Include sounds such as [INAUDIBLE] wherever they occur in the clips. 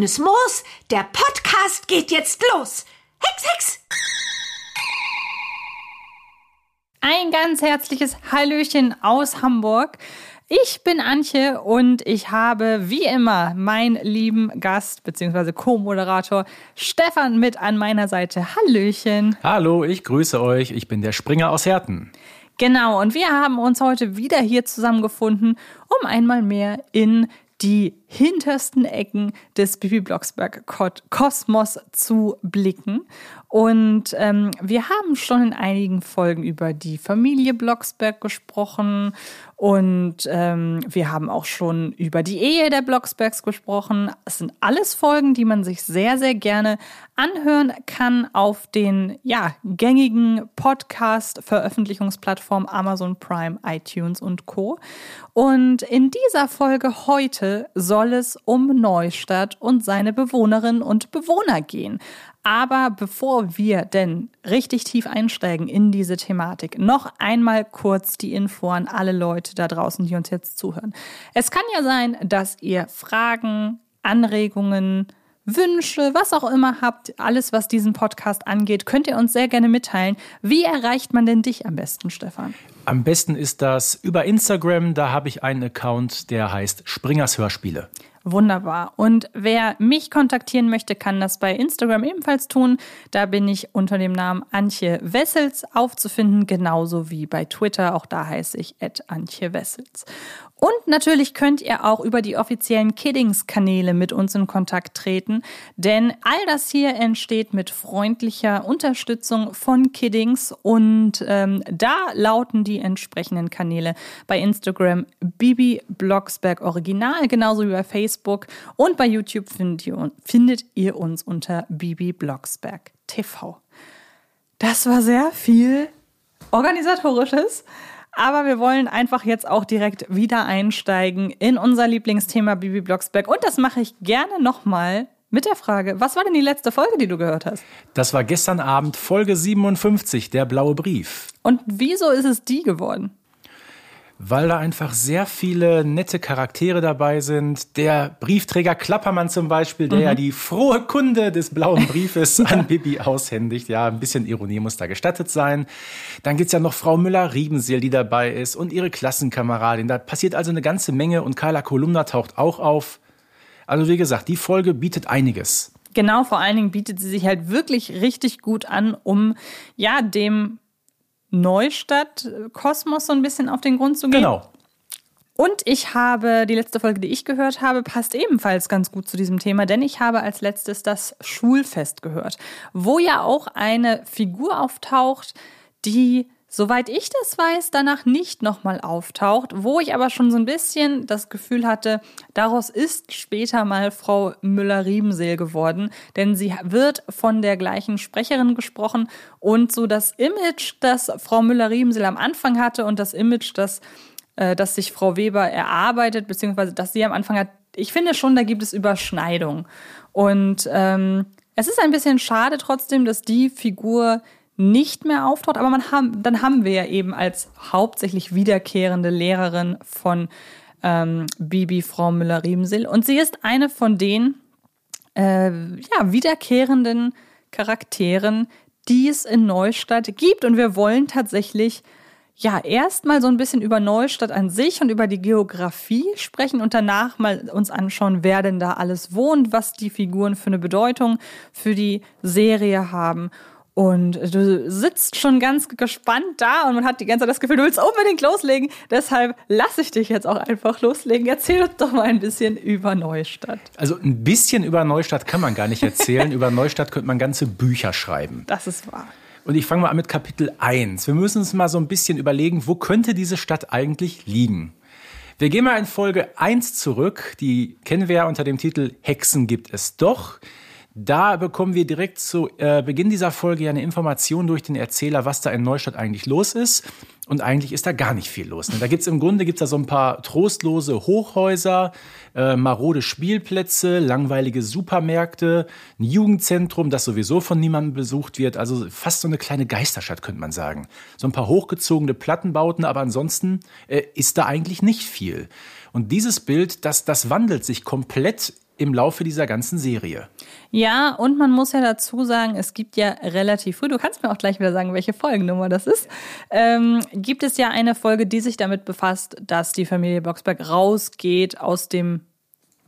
Grünes Moos, der Podcast geht jetzt los. Hex, Hex! Ein ganz herzliches Hallöchen aus Hamburg. Ich bin Antje und ich habe wie immer meinen lieben Gast bzw. Co-Moderator Stefan mit an meiner Seite. Hallöchen. Hallo, ich grüße euch. Ich bin der Springer aus Herten. Genau, und wir haben uns heute wieder hier zusammengefunden, um einmal mehr in die hintersten Ecken des Bibi Blocksberg Kosmos zu blicken. Und ähm, wir haben schon in einigen Folgen über die Familie Blocksberg gesprochen und ähm, wir haben auch schon über die Ehe der Blocksbergs gesprochen. Es sind alles Folgen, die man sich sehr, sehr gerne anhören kann auf den ja, gängigen Podcast-Veröffentlichungsplattformen Amazon Prime, iTunes und Co. Und in dieser Folge heute soll es um Neustadt und seine Bewohnerinnen und Bewohner gehen. Aber bevor wir denn richtig tief einsteigen in diese Thematik, noch einmal kurz die Info an alle Leute da draußen, die uns jetzt zuhören. Es kann ja sein, dass ihr Fragen, Anregungen, Wünsche, was auch immer habt, alles, was diesen Podcast angeht, könnt ihr uns sehr gerne mitteilen. Wie erreicht man denn dich am besten, Stefan? Am besten ist das über Instagram. Da habe ich einen Account, der heißt Springers Hörspiele. Wunderbar. Und wer mich kontaktieren möchte, kann das bei Instagram ebenfalls tun. Da bin ich unter dem Namen Antje Wessels aufzufinden, genauso wie bei Twitter. Auch da heiße ich Antje Wessels. Und natürlich könnt ihr auch über die offiziellen Kiddings-Kanäle mit uns in Kontakt treten, denn all das hier entsteht mit freundlicher Unterstützung von Kiddings und ähm, da lauten die entsprechenden Kanäle bei Instagram Bibi Blocksberg Original, genauso wie bei Facebook und bei YouTube findet ihr, findet ihr uns unter Bibi Blocksberg TV. Das war sehr viel organisatorisches. Aber wir wollen einfach jetzt auch direkt wieder einsteigen in unser Lieblingsthema Bibi Blocksberg. Und das mache ich gerne nochmal mit der Frage, was war denn die letzte Folge, die du gehört hast? Das war gestern Abend Folge 57, der blaue Brief. Und wieso ist es die geworden? Weil da einfach sehr viele nette Charaktere dabei sind. Der Briefträger Klappermann zum Beispiel, der mhm. ja die frohe Kunde des blauen Briefes [LAUGHS] an Bibi aushändigt. Ja, ein bisschen Ironie muss da gestattet sein. Dann gibt's ja noch Frau Müller-Riebenseel, die dabei ist und ihre Klassenkameradin. Da passiert also eine ganze Menge und Carla Kolumna taucht auch auf. Also wie gesagt, die Folge bietet einiges. Genau, vor allen Dingen bietet sie sich halt wirklich richtig gut an, um ja dem Neustadt-Kosmos so ein bisschen auf den Grund zu gehen. Genau. Und ich habe, die letzte Folge, die ich gehört habe, passt ebenfalls ganz gut zu diesem Thema, denn ich habe als letztes das Schulfest gehört, wo ja auch eine Figur auftaucht, die soweit ich das weiß, danach nicht nochmal auftaucht, wo ich aber schon so ein bisschen das Gefühl hatte, daraus ist später mal Frau Müller-Riebenseel geworden, denn sie wird von der gleichen Sprecherin gesprochen und so das Image, das Frau Müller-Riebenseel am Anfang hatte und das Image, das, äh, das sich Frau Weber erarbeitet, beziehungsweise das sie am Anfang hat, ich finde schon, da gibt es Überschneidung. Und ähm, es ist ein bisschen schade trotzdem, dass die Figur nicht mehr auftaucht, aber man haben, dann haben wir ja eben als hauptsächlich wiederkehrende Lehrerin von ähm, Bibi Frau Müller-Riemsel. Und sie ist eine von den äh, ja, wiederkehrenden Charakteren, die es in Neustadt gibt. Und wir wollen tatsächlich ja, erstmal so ein bisschen über Neustadt an sich und über die Geografie sprechen und danach mal uns anschauen, wer denn da alles wohnt, was die Figuren für eine Bedeutung für die Serie haben. Und du sitzt schon ganz gespannt da und man hat die ganze Zeit das Gefühl, du willst unbedingt loslegen. Deshalb lasse ich dich jetzt auch einfach loslegen. Erzähl uns doch mal ein bisschen über Neustadt. Also ein bisschen über Neustadt kann man gar nicht erzählen. [LAUGHS] über Neustadt könnte man ganze Bücher schreiben. Das ist wahr. Und ich fange mal an mit Kapitel 1. Wir müssen uns mal so ein bisschen überlegen, wo könnte diese Stadt eigentlich liegen? Wir gehen mal in Folge 1 zurück. Die kennen wir ja unter dem Titel Hexen gibt es doch. Da bekommen wir direkt zu äh, Beginn dieser Folge ja eine Information durch den Erzähler, was da in Neustadt eigentlich los ist. Und eigentlich ist da gar nicht viel los. Ne? Da gibt's im Grunde gibt's da so ein paar trostlose Hochhäuser, äh, marode Spielplätze, langweilige Supermärkte, ein Jugendzentrum, das sowieso von niemandem besucht wird. Also fast so eine kleine Geisterstadt, könnte man sagen. So ein paar hochgezogene Plattenbauten, aber ansonsten äh, ist da eigentlich nicht viel. Und dieses Bild, das, das wandelt sich komplett im Laufe dieser ganzen Serie. Ja, und man muss ja dazu sagen, es gibt ja relativ früh, du kannst mir auch gleich wieder sagen, welche Folgennummer das ist, ähm, gibt es ja eine Folge, die sich damit befasst, dass die Familie Boxberg rausgeht aus dem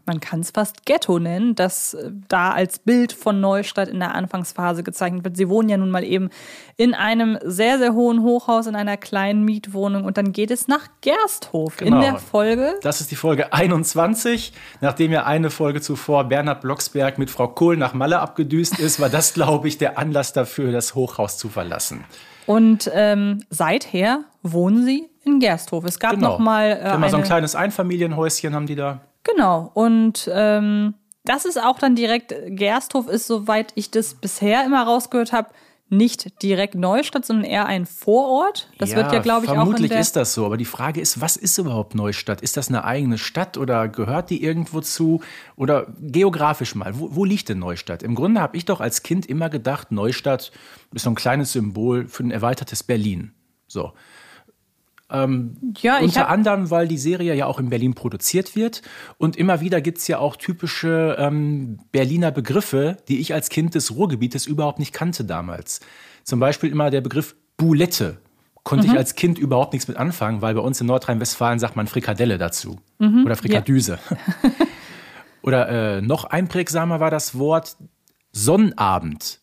man kann es fast Ghetto nennen, das äh, da als Bild von Neustadt in der Anfangsphase gezeichnet wird. Sie wohnen ja nun mal eben in einem sehr, sehr hohen Hochhaus, in einer kleinen Mietwohnung und dann geht es nach Gersthof genau. in der Folge. Das ist die Folge 21. Nachdem ja eine Folge zuvor Bernhard Blocksberg mit Frau Kohl nach Malle abgedüst ist, war das, glaube ich, der Anlass dafür, das Hochhaus zu verlassen. Und ähm, seither wohnen sie in Gersthof. Es gab genau. noch mal äh, eine... so ein kleines Einfamilienhäuschen haben die da. Genau. Und ähm, das ist auch dann direkt, Gersthof ist, soweit ich das bisher immer rausgehört habe, nicht direkt Neustadt, sondern eher ein Vorort. Das ja, wird ja, glaube ich, auch. Vermutlich ist das so. Aber die Frage ist, was ist überhaupt Neustadt? Ist das eine eigene Stadt oder gehört die irgendwo zu? Oder geografisch mal, wo, wo liegt denn Neustadt? Im Grunde habe ich doch als Kind immer gedacht, Neustadt ist so ein kleines Symbol für ein erweitertes Berlin. So. Ähm, ja, unter anderem, weil die Serie ja auch in Berlin produziert wird. Und immer wieder gibt es ja auch typische ähm, Berliner Begriffe, die ich als Kind des Ruhrgebietes überhaupt nicht kannte damals. Zum Beispiel immer der Begriff Boulette. Konnte mhm. ich als Kind überhaupt nichts mit anfangen, weil bei uns in Nordrhein-Westfalen sagt man Frikadelle dazu. Mhm. Oder Frikadüse. Ja. [LAUGHS] [LAUGHS] Oder äh, noch einprägsamer war das Wort Sonnabend.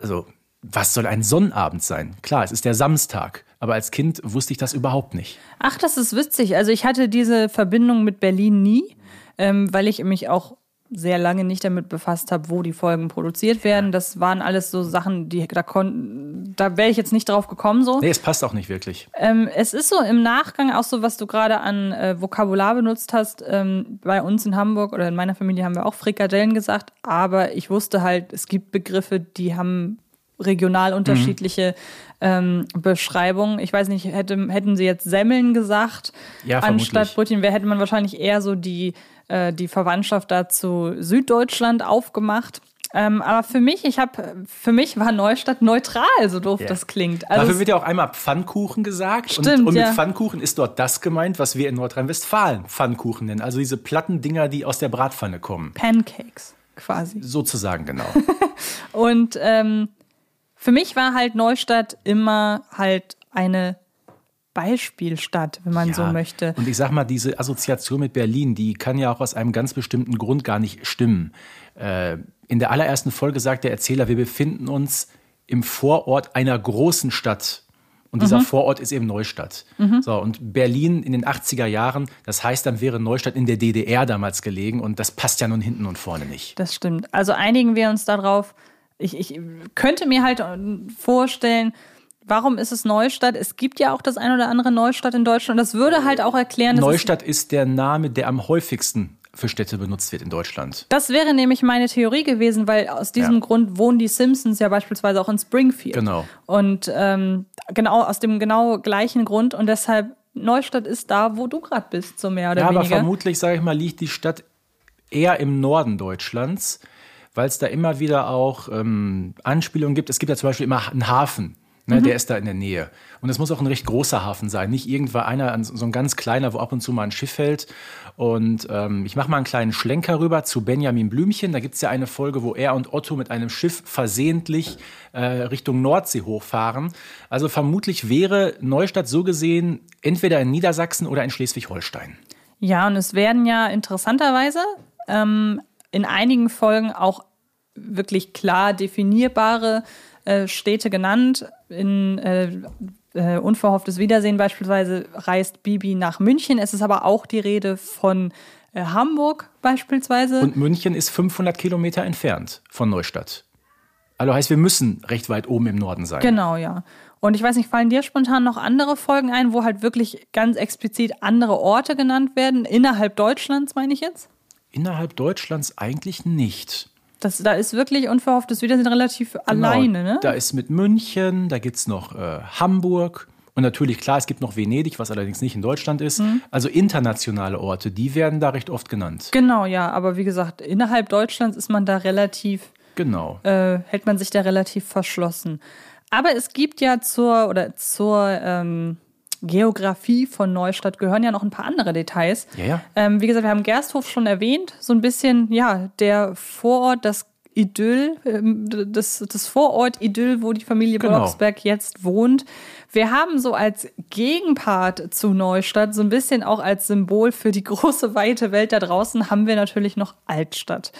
Also, was soll ein Sonnabend sein? Klar, es ist der Samstag. Aber als Kind wusste ich das überhaupt nicht. Ach, das ist witzig. Also ich hatte diese Verbindung mit Berlin nie, ähm, weil ich mich auch sehr lange nicht damit befasst habe, wo die Folgen produziert werden. Das waren alles so Sachen, die da konnten, da wäre ich jetzt nicht drauf gekommen so. Nee, es passt auch nicht wirklich. Ähm, es ist so im Nachgang auch so, was du gerade an äh, Vokabular benutzt hast. Ähm, bei uns in Hamburg oder in meiner Familie haben wir auch Frikadellen gesagt, aber ich wusste halt, es gibt Begriffe, die haben regional mhm. unterschiedliche ähm, Beschreibungen. Ich weiß nicht, hätte, hätten sie jetzt Semmeln gesagt ja, anstatt Brötchen, wäre hätte man wahrscheinlich eher so die, äh, die Verwandtschaft dazu Süddeutschland aufgemacht. Ähm, aber für mich, ich habe, für mich war Neustadt neutral, so doof yeah. das klingt. Also Dafür wird ja auch einmal Pfannkuchen gesagt. Stimmt, und, und mit ja. Pfannkuchen ist dort das gemeint, was wir in Nordrhein-Westfalen Pfannkuchen nennen. Also diese platten Dinger, die aus der Bratpfanne kommen. Pancakes quasi. Sozusagen, genau. [LAUGHS] und ähm, für mich war halt Neustadt immer halt eine Beispielstadt, wenn man ja, so möchte. Und ich sag mal, diese Assoziation mit Berlin, die kann ja auch aus einem ganz bestimmten Grund gar nicht stimmen. Äh, in der allerersten Folge sagt der Erzähler, wir befinden uns im Vorort einer großen Stadt. Und dieser mhm. Vorort ist eben Neustadt. Mhm. So, und Berlin in den 80er Jahren, das heißt, dann wäre Neustadt in der DDR damals gelegen und das passt ja nun hinten und vorne nicht. Das stimmt. Also einigen wir uns darauf, ich, ich könnte mir halt vorstellen, warum ist es Neustadt? Es gibt ja auch das ein oder andere Neustadt in Deutschland. Das würde halt auch erklären, dass Neustadt ist der Name, der am häufigsten für Städte benutzt wird in Deutschland. Das wäre nämlich meine Theorie gewesen, weil aus diesem ja. Grund wohnen die Simpsons ja beispielsweise auch in Springfield. Genau. Und ähm, genau aus dem genau gleichen Grund und deshalb Neustadt ist da, wo du gerade bist, so mehr oder ja, weniger. Ja, aber vermutlich, sage ich mal, liegt die Stadt eher im Norden Deutschlands weil es da immer wieder auch ähm, Anspielungen gibt. Es gibt ja zum Beispiel immer einen Hafen. Ne, mhm. Der ist da in der Nähe. Und es muss auch ein recht großer Hafen sein. Nicht irgendwann einer, so ein ganz kleiner, wo ab und zu mal ein Schiff hält. Und ähm, ich mache mal einen kleinen Schlenker rüber zu Benjamin Blümchen. Da gibt es ja eine Folge, wo er und Otto mit einem Schiff versehentlich äh, Richtung Nordsee hochfahren. Also vermutlich wäre Neustadt so gesehen entweder in Niedersachsen oder in Schleswig-Holstein. Ja, und es werden ja interessanterweise ähm, in einigen Folgen auch wirklich klar definierbare äh, Städte genannt. In äh, äh, Unverhofftes Wiedersehen beispielsweise reist Bibi nach München. Es ist aber auch die Rede von äh, Hamburg beispielsweise. Und München ist 500 Kilometer entfernt von Neustadt. Also heißt, wir müssen recht weit oben im Norden sein. Genau, ja. Und ich weiß nicht, fallen dir spontan noch andere Folgen ein, wo halt wirklich ganz explizit andere Orte genannt werden? Innerhalb Deutschlands, meine ich jetzt? Innerhalb Deutschlands eigentlich nicht. Das, da ist wirklich unverhofftes Wiedersehen relativ genau, alleine, ne? Da ist mit München, da gibt es noch äh, Hamburg. Und natürlich, klar, es gibt noch Venedig, was allerdings nicht in Deutschland ist. Mhm. Also internationale Orte, die werden da recht oft genannt. Genau, ja. Aber wie gesagt, innerhalb Deutschlands ist man da relativ. Genau. Äh, hält man sich da relativ verschlossen. Aber es gibt ja zur, oder zur, ähm, Geografie von Neustadt gehören ja noch ein paar andere Details. Ja, ja. Ähm, wie gesagt, wir haben Gersthof schon erwähnt, so ein bisschen, ja, der Vorort, das Idyll, ähm, das, das Vorort-Idyll, wo die Familie Genau. Blocksberg jetzt wohnt. Wir haben so als Gegenpart zu Neustadt, so ein bisschen auch als Symbol für die [LAUGHS] große, weite Welt da draußen, haben wir natürlich noch Altstadt.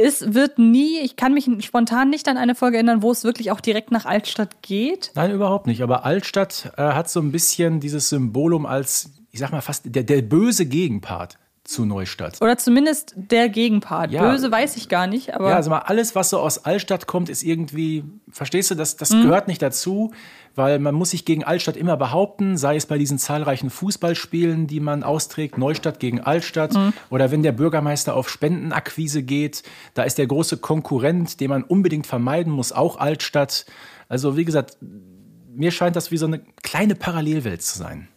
Es wird nie, ich kann mich spontan nicht an eine Folge erinnern, wo es wirklich auch direkt nach Altstadt geht. Nein, überhaupt nicht. Aber Altstadt äh, hat so ein bisschen dieses Symbolum als, ich sag mal fast, der, der böse Gegenpart zu Neustadt. Oder zumindest der Gegenpart. Ja. Böse weiß ich gar nicht, aber Ja, also mal alles, was so aus Altstadt kommt, ist irgendwie, verstehst du, das, das Mhm. gehört nicht dazu, weil man muss sich gegen Altstadt immer behaupten, sei es bei diesen zahlreichen Fußballspielen, die man austrägt, Neustadt gegen Altstadt, Mhm. oder wenn der Bürgermeister auf Spendenakquise geht, da ist der große Konkurrent, den man unbedingt vermeiden muss, auch Altstadt. Also wie gesagt, mir scheint das wie so eine kleine Parallelwelt zu sein.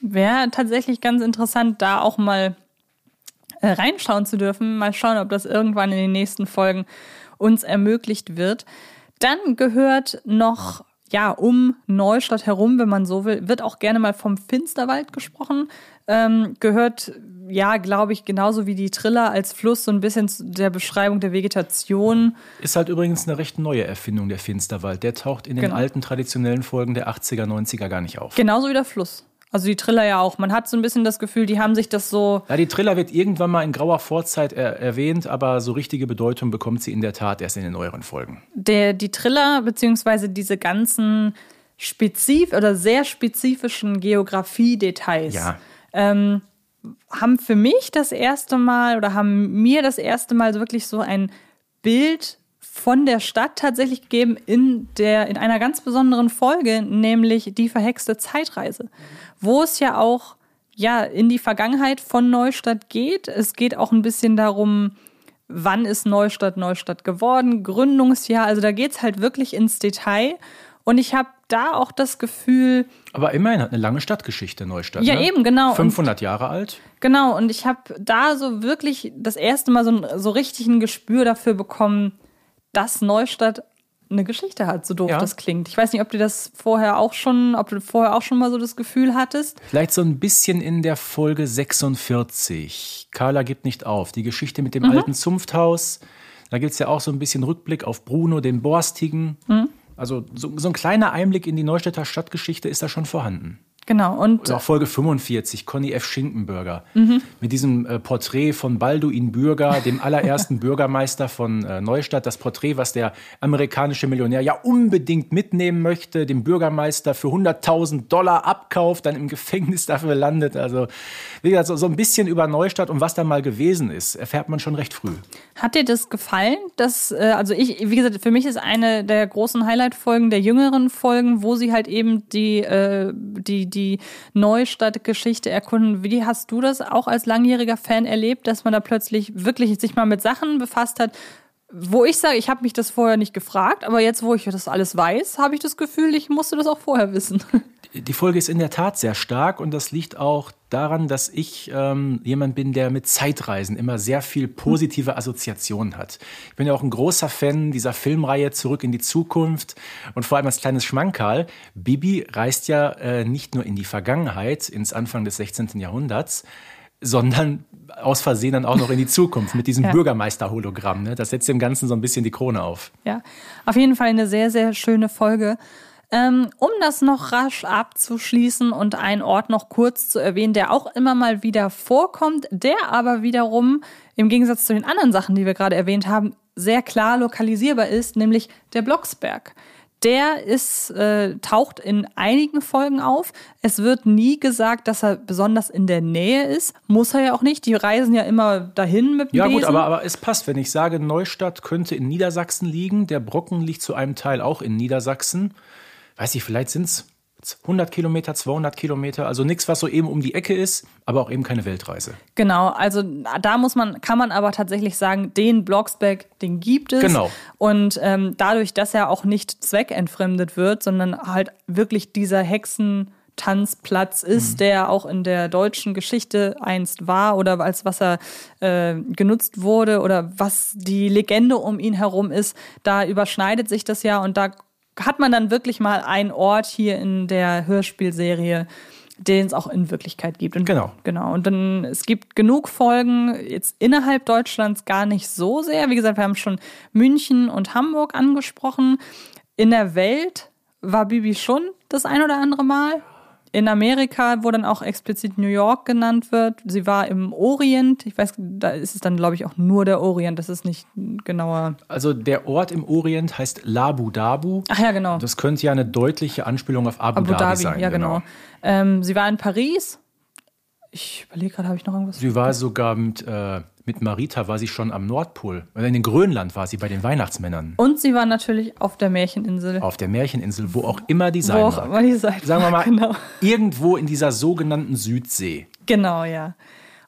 wäre tatsächlich ganz interessant, da auch mal äh, reinschauen zu dürfen. Mal schauen, ob das irgendwann in den nächsten Folgen uns ermöglicht wird. Dann gehört noch, ja, um Neustadt herum, wenn man so will, wird auch gerne mal vom Finsterwald gesprochen. Ähm, gehört, ja, glaube ich, genauso wie die Triller als Fluss so ein bisschen zu der Beschreibung der Vegetation. Ist halt übrigens eine recht neue Erfindung, der Finsterwald. Der taucht in den Genau. alten traditionellen Folgen der 80er, 90er gar nicht auf. Genauso wie der Fluss. Also die Triller ja auch. Man hat so ein bisschen das Gefühl, die haben sich das so Ja, die Triller wird irgendwann mal in grauer Vorzeit er erwähnt, aber so richtige Bedeutung bekommt sie in der Tat erst in den neueren Folgen. der, die Triller beziehungsweise diese ganzen spezif oder sehr spezifischen Geografie-Details Ja. haben für mich das erste Mal oder haben mir das erste Mal wirklich so ein Bild von der Stadt tatsächlich gegeben in der in einer ganz besonderen Folge, nämlich die verhexte Zeitreise, wo es ja auch ja in die Vergangenheit von Neustadt geht. Es geht auch ein bisschen darum, wann ist Neustadt Neustadt geworden, Gründungsjahr. Also da geht es halt wirklich ins Detail. Und ich habe da auch das Gefühl, Aber immerhin hat eine lange Stadtgeschichte Neustadt. Ja, ne? eben, genau. 500 Jahre alt. Genau, und ich habe da so wirklich das erste Mal so, so richtig ein Gespür dafür bekommen, dass Neustadt eine Geschichte hat, so doof Ja. das klingt. Ich weiß nicht, ob du das vorher auch schon, ob du vorher auch schon mal so das Gefühl hattest. Vielleicht so ein bisschen in der Folge 46. Carla gibt nicht auf. Die Geschichte mit dem Mhm. alten Zunfthaus. Da gibt es ja auch so ein bisschen Rückblick auf Bruno, den Borstigen. Mhm. Also so, so ein kleiner Einblick in die Neustädter Stadtgeschichte ist da schon vorhanden. Genau, und Und auch Folge 45, Conny F. Schinkenbürger. Mhm. Mit diesem äh, Porträt von Balduin Bürger, dem [LAUGHS] allerersten Bürgermeister von äh, Neustadt. Das Porträt, was der amerikanische Millionär ja unbedingt mitnehmen möchte, dem Bürgermeister für 100.000 Dollar abkauft, dann im Gefängnis dafür landet. Also, wie gesagt, so, so ein bisschen über Neustadt und was da mal gewesen ist, erfährt man schon recht früh. Hat dir das gefallen? Dass, äh, also ich, wie gesagt, für mich ist eine der großen Highlight-Folgen, der jüngeren Folgen, wo sie halt eben die, äh, die, die Neustadt-Geschichte erkunden. Wie hast du das auch als langjähriger Fan erlebt, dass man da plötzlich wirklich sich mal mit Sachen befasst hat, wo ich sage, ich habe mich das vorher nicht gefragt, aber jetzt, wo ich das alles weiß, habe ich das Gefühl, ich musste das auch vorher wissen. [LAUGHS] Die Folge ist in der Tat sehr stark und das liegt auch daran, dass ich ähm, jemand bin, der mit Zeitreisen immer sehr viel positive Assoziationen hat. Ich bin ja auch ein großer Fan dieser Filmreihe Zurück in die Zukunft und vor allem als kleines Schmankerl. Bibi reist ja äh, nicht nur in die Vergangenheit, ins Anfang des 16. Jahrhunderts, sondern aus Versehen dann auch noch in die Zukunft mit diesem [LAUGHS] Ja. Bürgermeister-Hologramm. Ne? Das setzt dem Ganzen so ein bisschen die Krone auf. Ja, auf jeden Fall eine sehr, sehr schöne Folge. Ähm, um das noch rasch abzuschließen und einen Ort noch kurz zu erwähnen, der auch immer mal wieder vorkommt, der aber wiederum im Gegensatz zu den anderen Sachen, die wir gerade erwähnt haben, sehr klar lokalisierbar ist, nämlich der Blocksberg. Der ist, äh, taucht in einigen Folgen auf. Es wird nie gesagt, dass er besonders in der Nähe ist. Muss er ja auch nicht. Die reisen ja immer dahin mit dem Ja, gut, Besen. aber, aber es passt. Wenn ich sage, Neustadt könnte in Niedersachsen liegen, der Brocken liegt zu einem Teil auch in Niedersachsen. Weiß ich, vielleicht sind es 100 Kilometer, 200 Kilometer. Also nichts, was so eben um die Ecke ist, aber auch eben keine Weltreise. Genau, also da muss man, kann man aber tatsächlich sagen, den Blocksberg, den gibt es. Genau. Und ähm, dadurch, dass er auch nicht zweckentfremdet wird, sondern halt wirklich dieser Hexentanzplatz ist, Mhm. der auch in der deutschen Geschichte einst war oder als was er äh, genutzt wurde oder was die Legende um ihn herum ist, da überschneidet sich das ja und da hat man dann wirklich mal einen Ort hier in der Hörspielserie, den es auch in Wirklichkeit gibt. Und, Genau. Genau. Und dann, es gibt genug Folgen, jetzt innerhalb Deutschlands gar nicht so sehr. Wie gesagt, wir haben schon München und Hamburg angesprochen. In der Welt war Bibi schon das ein oder andere Mal. In Amerika, wo dann auch explizit New York genannt wird. Sie war im Orient. Ich weiß, da ist es dann, glaube ich, auch nur der Orient. Das ist nicht genauer. Also der Ort im Orient heißt Labu Dabu. Ach ja, genau. Das könnte ja eine deutliche Anspielung auf Abu, Abu Dhabi, sein. ja, genau. Ähm, sie war in Paris. Ich überlege gerade, habe ich noch irgendwas? Sie war sogar mit, äh, mit Marita, war sie schon am Nordpol. Oder in Grönland war sie bei den Weihnachtsmännern. Und sie war natürlich auf der Märcheninsel. Auf der Märcheninsel, wo auch immer die sein wo auch mag. immer die seid. Sagen wir mal, Genau, irgendwo in dieser sogenannten Südsee. genau ja.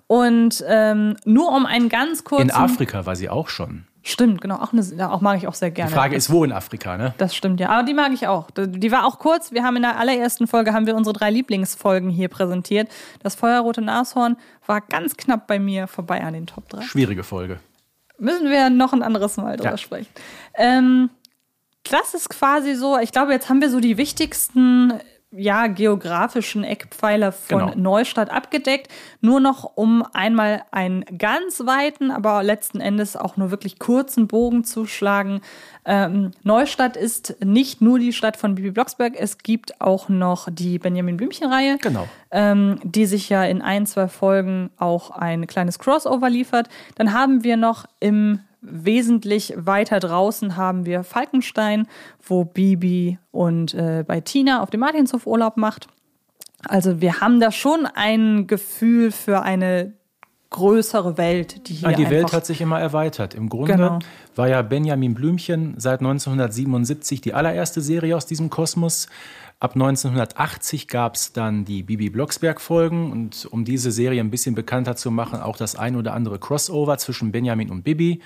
Und ähm, nur um einen ganz kurzen. In Afrika war sie auch schon. Stimmt, genau. Auch, eine, auch mag ich auch sehr gerne. Die Frage ist, wo in Afrika, ne? Das stimmt, ja. Aber die mag ich auch. Die war auch kurz. Wir haben in der allerersten Folge haben wir unsere drei Lieblingsfolgen hier präsentiert. Das Feuerrote Nashorn war ganz knapp bei mir vorbei an den Top 3. Schwierige Folge. Müssen wir noch ein anderes Mal drüber Ja. sprechen. Ähm, das ist quasi so, ich glaube, jetzt haben wir so die wichtigsten ja, geografischen Eckpfeiler von Genau. Neustadt abgedeckt. Nur noch um einmal einen ganz weiten, aber letzten Endes auch nur wirklich kurzen Bogen zu schlagen. Ähm, Neustadt ist nicht nur die Stadt von Bibi Blocksberg, es gibt auch noch die Benjamin Blümchen-Reihe Genau. ähm, die sich ja in ein, zwei Folgen auch ein kleines Crossover liefert. Dann haben wir noch im wesentlich weiter draußen haben wir Falkenstein, wo Bibi und äh, bei Tina auf dem Martinshof Urlaub macht. Also wir haben da schon ein Gefühl für eine größere Welt, die hier Ja, die Welt hat sich immer erweitert. Im Grunde Genau. war ja Benjamin Blümchen seit 1977 die allererste Serie aus diesem Kosmos. Ab 1980 gab es dann die Bibi Blocksberg-Folgen und um diese Serie ein bisschen bekannter zu machen, auch das ein oder andere Crossover zwischen Benjamin und Bibi.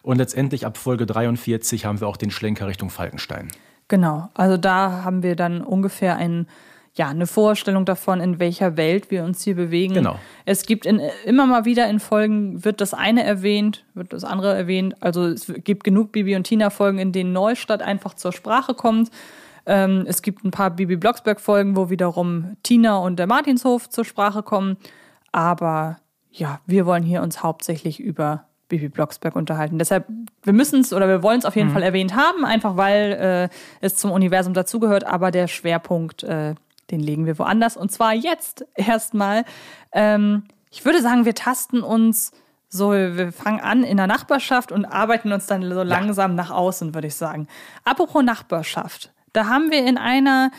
Und letztendlich ab Folge 43 haben wir auch den Schlenker Richtung Falkenstein. Genau, also da haben wir dann ungefähr ein, ja, eine Vorstellung davon, in welcher Welt wir uns hier bewegen. Genau. Es gibt in, immer mal wieder in Folgen, wird das eine erwähnt, wird das andere erwähnt. Also es gibt genug Bibi und Tina-Folgen, in denen Neustadt einfach zur Sprache kommt. Ähm, es gibt ein paar Bibi Blocksberg-Folgen, wo wiederum Tina und der Martinshof zur Sprache kommen. Aber ja, wir wollen hier uns hauptsächlich über Bibi Blocksberg unterhalten. Deshalb, wir müssen es oder wir wollen es auf jeden Fall erwähnt haben, einfach weil äh, es zum Universum dazugehört, aber der Schwerpunkt, äh, den legen wir woanders. Und zwar jetzt erstmal. Ähm, ich würde sagen, wir tasten uns so, wir fangen an in der Nachbarschaft und arbeiten uns dann so langsam nach außen, würde ich sagen. Apropos Nachbarschaft. Da haben wir in einer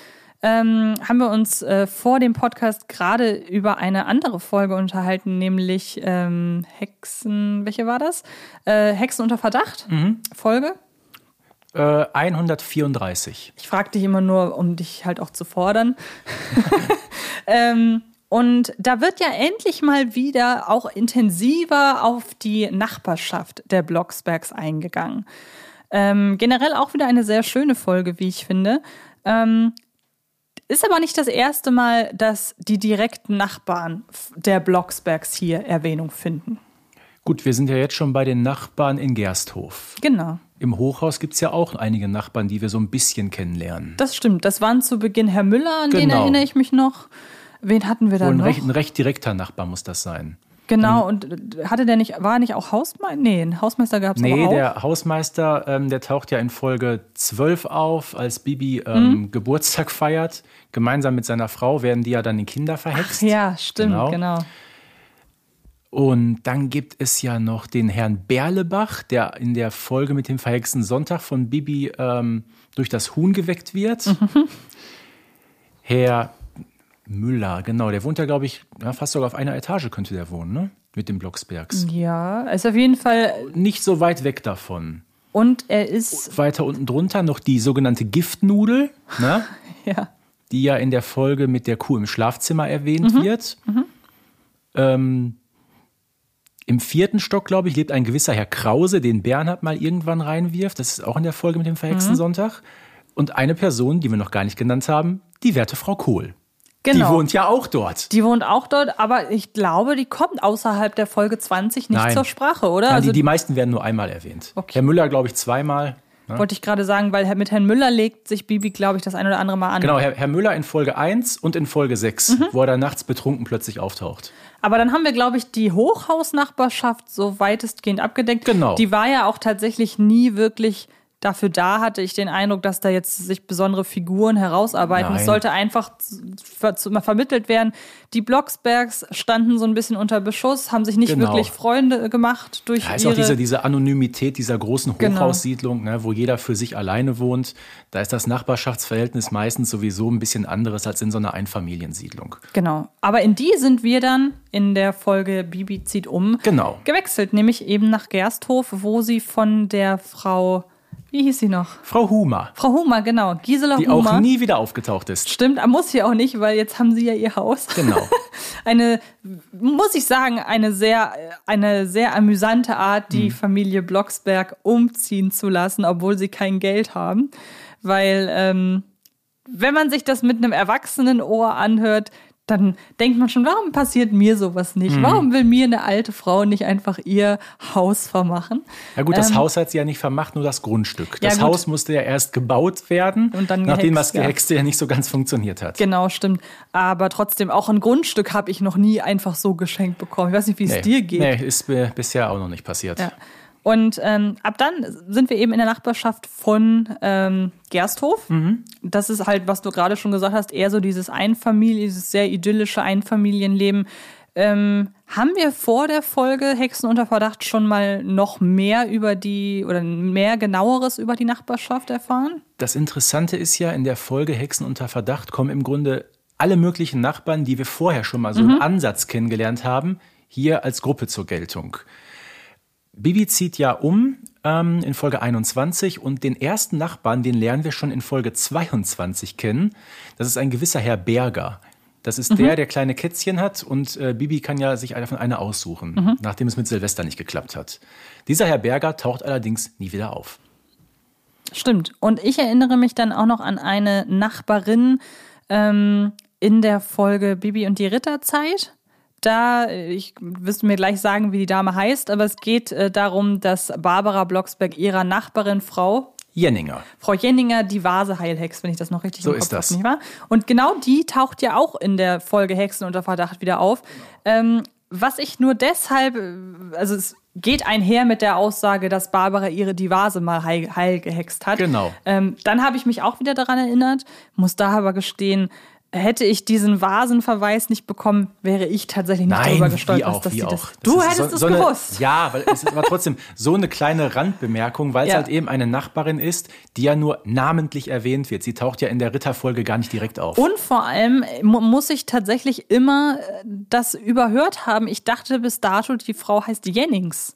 ähm, haben wir uns äh, vor dem Podcast gerade über eine andere Folge unterhalten, nämlich ähm, Hexen, welche war das? Äh, Hexen unter Verdacht Folge. Äh, 134. Ich frage dich immer nur, um dich halt auch zu fordern. [LAUGHS] ähm, und da wird ja endlich mal wieder auch intensiver auf die Nachbarschaft der Blocksbergs eingegangen. Ähm, generell auch wieder eine sehr schöne Folge, wie ich finde. Ähm, ist aber nicht das erste Mal, dass die direkten Nachbarn der Blocksbergs hier Erwähnung finden. Gut, wir sind ja jetzt schon bei den Nachbarn in Gersthof. Genau. Im Hochhaus gibt es ja auch einige Nachbarn, die wir so ein bisschen kennenlernen. Das stimmt. Das waren zu Beginn Herr Müller, an den Genau. erinnere ich mich noch. Wen hatten wir da Wohl ein noch? recht, ein recht direkter Nachbar muss das sein. Genau, und hatte der nicht, war er nicht auch Hausmeister? Nee, einen Hausmeister gab es Nee, auch. der Hausmeister, ähm, der taucht ja in Folge 12 auf, als Bibi ähm, Mhm. Geburtstag feiert. Gemeinsam mit seiner Frau werden die ja dann in Kinder verhext. ja, stimmt, Genau. genau. Und dann gibt es ja noch den Herrn Berlebach, der in der Folge mit dem verhexten Sonntag von Bibi ähm, durch das Huhn geweckt wird. Mhm. Herr Müller, genau, der wohnt ja, glaube ich, ja, fast sogar auf einer Etage könnte der wohnen, ne? Mit den Blocksbergs. Ja, ist auf jeden Fall. Nicht so weit weg davon. Und er ist, Weiter unten drunter noch die sogenannte Giftnudel, ne? [LAUGHS] ja, die ja in der Folge mit der Kuh im Schlafzimmer erwähnt Mhm. wird. Ähm, Im vierten Stock, glaube ich, lebt ein gewisser Herr Krause, den Bernhard mal irgendwann reinwirft. Das ist auch in der Folge mit dem verhexten Mhm. Sonntag. Und eine Person, die wir noch gar nicht genannt haben, die werte Frau Kohl. Genau. Die wohnt ja auch dort. Die wohnt auch dort, aber ich glaube, die kommt außerhalb der Folge 20 nicht Nein. zur Sprache, oder? Nein, also, die, die meisten werden nur einmal erwähnt. Okay. Herr Müller, glaube ich, zweimal. Wollte ich gerade sagen, weil mit Herrn Müller legt sich Bibi, glaube ich, das ein oder andere Mal an. Genau, Herr, Herr Müller in Folge 1 und in Folge 6, Mhm. wo er dann nachts betrunken plötzlich auftaucht. Aber dann haben wir, glaube ich, die Hochhausnachbarschaft so weitestgehend abgedeckt. Genau. Die war ja auch tatsächlich nie wirklich dafür da, hatte ich den Eindruck, dass da jetzt sich besondere Figuren herausarbeiten. Es Nein. sollte einfach ver ver vermittelt werden. Die Blocksbergs standen so ein bisschen unter Beschuss, haben sich nicht Genau. wirklich Freunde gemacht durch Da ist ihre... auch diese, diese Anonymität dieser großen Genau. Hochhaussiedlung, ne, wo jeder für sich alleine wohnt. Da ist das Nachbarschaftsverhältnis meistens sowieso ein bisschen anderes als in so einer Einfamiliensiedlung. Genau. Aber in die sind wir dann in der Folge Bibi zieht um Genau. gewechselt, nämlich eben nach Gersthof, wo sie von der Frau, wie hieß sie noch? Frau Humer, Frau Humer, genau. Gisela die Humer. auch nie wieder aufgetaucht ist. Stimmt, muss sie auch nicht, weil jetzt haben sie ja ihr Haus. Genau. [LAUGHS] Eine, muss ich sagen, eine sehr, eine sehr amüsante Art, die Familie Blocksberg umziehen zu lassen, obwohl sie kein Geld haben. Weil, ähm, wenn man sich das mit einem erwachsenen Ohr anhört, dann denkt man schon, warum passiert mir sowas nicht? Mhm. Warum will mir eine alte Frau nicht einfach ihr Haus vermachen? Ja gut, das Ähm, Haus hat sie ja nicht vermacht, nur das Grundstück. Ja, Das gut. Haus musste ja erst gebaut werden, Und dann nachdem gehext, das ja. Gehexte ja nicht so ganz funktioniert hat. Genau, stimmt. Aber trotzdem, auch ein Grundstück habe ich noch nie einfach so geschenkt bekommen. Ich weiß nicht, wie es Nee, dir geht. Nee, ist bi- bisher auch noch nicht passiert. Ja. Und ähm, ab dann sind wir eben in der Nachbarschaft von ähm, Gersthof. Das ist halt, was du gerade schon gesagt hast, eher so dieses Einfamilien, dieses sehr idyllische Einfamilienleben. Ähm, haben wir vor der Folge Hexen unter Verdacht schon mal noch mehr über die oder mehr genaueres über die Nachbarschaft erfahren? Das Interessante ist ja, in der Folge Hexen unter Verdacht kommen im Grunde alle möglichen Nachbarn, die wir vorher schon mal so Mhm. im Ansatz kennengelernt haben, hier als Gruppe zur Geltung. Bibi zieht ja um ähm, in Folge 21 und den ersten Nachbarn, den lernen wir schon in Folge 22 kennen. Das ist ein gewisser Herr Berger. Das ist der, der kleine Kätzchen hat und äh, Bibi kann ja sich davon eine aussuchen, nachdem es mit Silvester nicht geklappt hat. Dieser Herr Berger taucht allerdings nie wieder auf. Stimmt. Und ich erinnere mich dann auch noch an eine Nachbarin ähm, in der Folge Bibi und die Ritterzeit. Da, ich wirst mir gleich sagen, wie die Dame heißt, aber es geht äh, darum, dass Barbara Blocksberg ihrer Nachbarin Frau, Jenninger. Frau Jenninger, die Vase heilhext, wenn ich das noch richtig So im Kopf ist das. habe, nicht wahr? Und genau die taucht ja auch in der Folge Hexen unter Verdacht wieder auf. Ähm, was ich nur deshalb, äh, also es geht einher mit der Aussage, dass Barbara ihre die Vase mal heil, heil gehext hat. Genau. Ähm, dann habe ich mich auch wieder daran erinnert, muss da aber gestehen, hätte ich diesen Vasenverweis nicht bekommen, wäre ich tatsächlich nicht darüber Nein, wie gestolpert, auch, dass auch. das. Das Du ist hättest so, es so eine, gewusst. Ja, weil es ist aber trotzdem so eine kleine Randbemerkung, weil es Ja. halt eben eine Nachbarin ist, die ja nur namentlich erwähnt wird. Sie taucht ja in der Ritterfolge gar nicht direkt auf. Und vor allem mu- muss ich tatsächlich immer äh, das überhört haben. Ich dachte bis dato, die Frau heißt Jennings.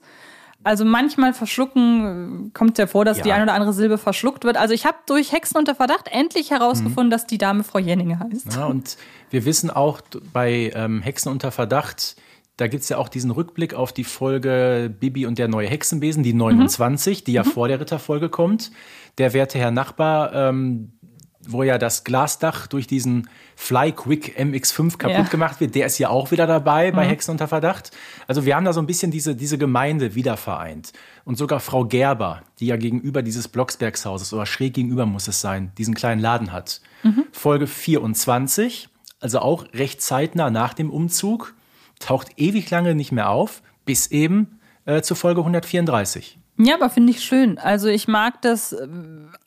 Also manchmal verschlucken, äh, kommt ja vor, dass Ja. die eine oder andere Silbe verschluckt wird. Also ich habe durch Hexen unter Verdacht endlich herausgefunden, dass die Dame Frau Jenninger heißt. Ja, und wir wissen auch bei ähm, Hexen unter Verdacht, da gibt es ja auch diesen Rückblick auf die Folge Bibi und der neue Hexenbesen, die 29, die ja vor der Ritterfolge kommt. Der werte Herr Nachbar, ähm, wo ja das Glasdach durch diesen Fly Quick MX5 kaputt Ja. gemacht wird, der ist ja auch wieder dabei bei Hexen unter Verdacht. Also wir haben da so ein bisschen diese, diese Gemeinde wieder vereint. Und sogar Frau Gerber, die ja gegenüber dieses Blocksbergshauses oder schräg gegenüber muss es sein, diesen kleinen Laden hat. Folge 24, also auch recht zeitnah nach dem Umzug, taucht ewig lange nicht mehr auf, bis eben äh, zur Folge 134. Ja, aber finde ich schön. Also ich mag das äh,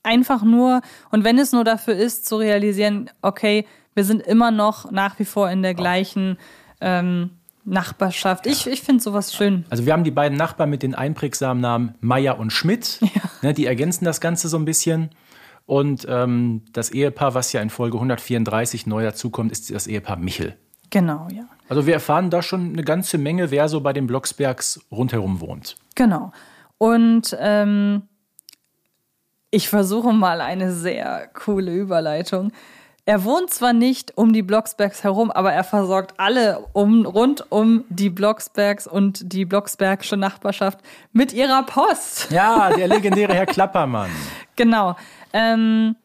einfach nur, und wenn es nur dafür ist, zu realisieren, okay, wir sind immer noch nach wie vor in der gleichen ähm, Nachbarschaft. Ich, ich finde sowas schön. Also wir haben die beiden Nachbarn mit den einprägsamen Namen Meier und Schmidt. [LAUGHS] Ne, die ergänzen das Ganze so ein bisschen. Und ähm, das Ehepaar, was ja in Folge 134 neu dazukommt, ist das Ehepaar Michel. Genau, ja. Also wir erfahren da schon eine ganze Menge, wer so bei den Blocksbergs rundherum wohnt. Genau. Und ähm, ich versuche mal eine sehr coole Überleitung. Er wohnt zwar nicht um die Blocksbergs herum, aber er versorgt alle um, rund um die Blocksbergs und die Blocksbergsche Nachbarschaft mit ihrer Post. Ja, der legendäre Herr Klappermann. [LAUGHS] Genau. Ähm,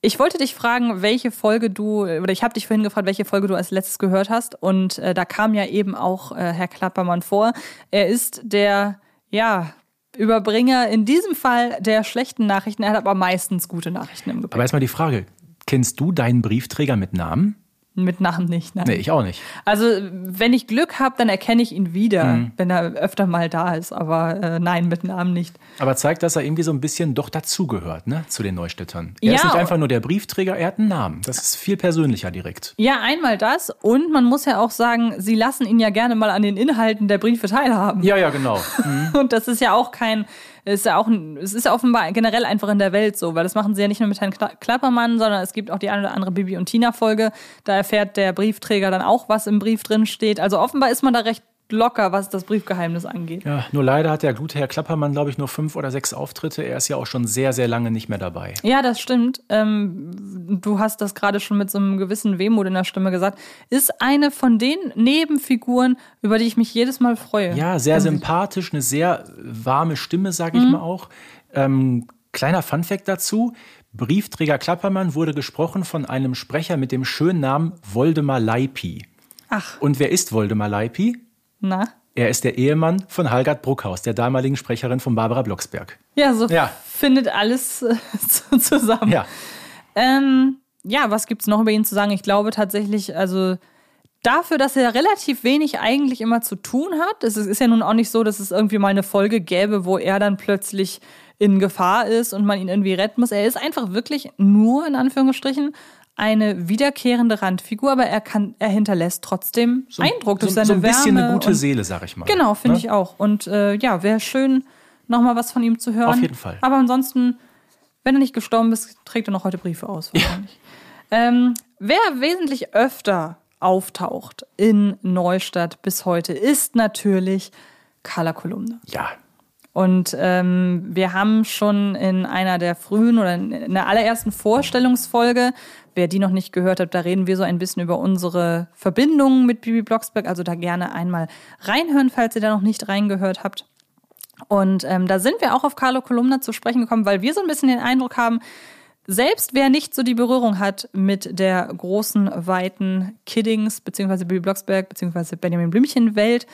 ich wollte dich fragen, welche Folge du, oder ich habe dich vorhin gefragt, welche Folge du als letztes gehört hast. Und äh, da kam ja eben auch äh, Herr Klappermann vor. Er ist der, ja, Überbringer in diesem Fall der schlechten Nachrichten. Er hat aber meistens gute Nachrichten im Gepäck. Aber erstmal die Frage, kennst du deinen Briefträger mit Namen? Mit Namen nicht, nein. Nee, ich auch nicht. Also, wenn ich Glück habe, dann erkenne ich ihn wieder, wenn er öfter mal da ist. Aber äh, nein, mit Namen nicht. Aber zeigt, dass er irgendwie so ein bisschen doch dazugehört, ne, zu den Neustädtern. Er Ja. ist nicht einfach nur der Briefträger, er hat einen Namen. Das ist viel persönlicher direkt. Ja, einmal das. Und man muss ja auch sagen, sie lassen ihn ja gerne mal an den Inhalten der Briefe teilhaben. Ja, ja, genau. [LAUGHS] Und das ist ja auch kein, ist ja auch, es ist ja offenbar generell einfach in der Welt so, weil das machen sie ja nicht nur mit Herrn Kla- Klappermann, sondern es gibt auch die eine oder andere Bibi und Tina Folge. Da erfährt der Briefträger dann auch, was im Brief drin steht. Also offenbar ist man da recht locker, was das Briefgeheimnis angeht. Ja, nur leider hat der gute Herr Klappermann, glaube ich, nur fünf oder sechs Auftritte. Er ist ja auch schon sehr, sehr lange nicht mehr dabei. Ja, das stimmt. Ähm, du hast das gerade schon mit so einem gewissen Wehmut in der Stimme gesagt. Ist eine von den Nebenfiguren, über die ich mich jedes Mal freue. Ja, sehr sympathisch, eine sehr warme Stimme, sage ich Mhm. mal auch. Ähm, kleiner Funfact dazu. Briefträger Klappermann wurde gesprochen von einem Sprecher mit dem schönen Namen Woldemar Leipi. Ach, Und wer ist Woldemar Leipi? Na? Er ist der Ehemann von Halgard Bruckhaus, der damaligen Sprecherin von Barbara Blocksberg. Ja, so Ja. findet alles äh, [LAUGHS] zu- zusammen. Ja, Ähm, ja, was gibt's noch über ihn zu sagen? Ich glaube tatsächlich, also dafür, dass er relativ wenig eigentlich immer zu tun hat. Es ist ist ja nun auch nicht so, dass es irgendwie mal eine Folge gäbe, wo er dann plötzlich in Gefahr ist und man ihn irgendwie retten muss. Er ist einfach wirklich nur, in Anführungsstrichen, eine wiederkehrende Randfigur, aber er kann, er hinterlässt trotzdem Eindruck durch so, seine so ein bisschen Wärme eine gute und- Seele, sag ich mal. Genau, finde Ne? ich auch. Und äh, ja, wäre schön, nochmal was von ihm zu hören. Auf jeden Fall. Aber ansonsten, wenn er nicht gestorben ist, trägt er noch heute Briefe aus. Wahrscheinlich. Ähm, wer wesentlich öfter auftaucht in Neustadt bis heute, ist natürlich Carla Kolumne. Ja, Und ähm, wir haben schon in einer der frühen oder in der allerersten Vorstellungsfolge, wer die noch nicht gehört hat, da reden wir so ein bisschen über unsere Verbindungen mit Bibi Blocksberg. Also da gerne einmal reinhören, falls ihr da noch nicht reingehört habt. Und ähm, da sind wir auch auf Carlo Kolumna zu sprechen gekommen, weil wir so ein bisschen den Eindruck haben, selbst wer nicht so die Berührung hat mit der großen, weiten Kiddings, beziehungsweise Bibi Blocksberg, beziehungsweise Benjamin Blümchen-Welt,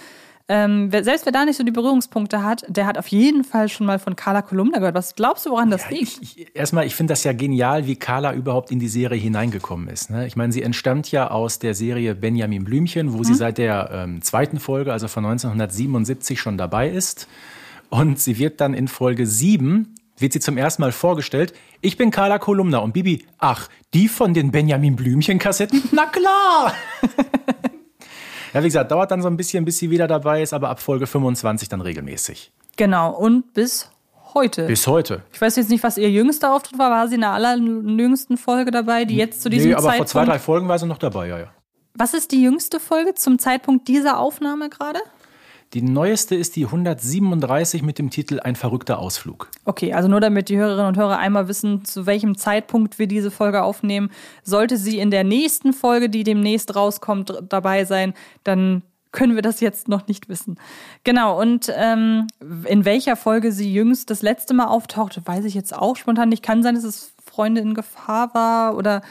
ähm, wer, selbst wer da nicht so die Berührungspunkte hat, der hat auf jeden Fall schon mal von Carla Kolumna gehört. Was glaubst du, woran das liegt? Ich, ich, erstmal, ich finde das ja genial, wie Carla überhaupt in die Serie hineingekommen ist. Ne? Ich meine, sie entstammt ja aus der Serie Benjamin Blümchen, wo Mhm. sie seit der ähm, zweiten Folge, also von 1977, schon dabei ist. Und sie wird dann in Folge 7, wird sie zum ersten Mal vorgestellt. Ich bin Carla Kolumna und Bibi, ach, die von den Benjamin Blümchen-Kassetten? Na klar! [LAUGHS] ja, wie gesagt, dauert dann so ein bisschen, bis sie wieder dabei ist, aber ab Folge 25 dann regelmäßig. Genau, und bis heute. Bis heute. ich weiß jetzt nicht, was ihr jüngster Auftritt war. War sie in der allerjüngsten Folge dabei, die jetzt zu diesem Nee, aber Zeitpunkt... vor zwei, drei Folgen war sie noch dabei, ja, ja. Was ist die jüngste Folge zum Zeitpunkt dieser Aufnahme gerade? Die neueste ist die 137 mit dem Titel Ein verrückter Ausflug. Okay, also nur damit die Hörerinnen und Hörer einmal wissen, zu welchem Zeitpunkt wir diese Folge aufnehmen. Sollte sie in der nächsten Folge, die demnächst rauskommt, dabei sein, dann können wir das jetzt noch nicht wissen. Genau, und ähm, in welcher Folge sie jüngst das letzte Mal auftauchte, weiß ich jetzt auch spontan nicht. Kann sein, dass es Freunde in Gefahr war oder.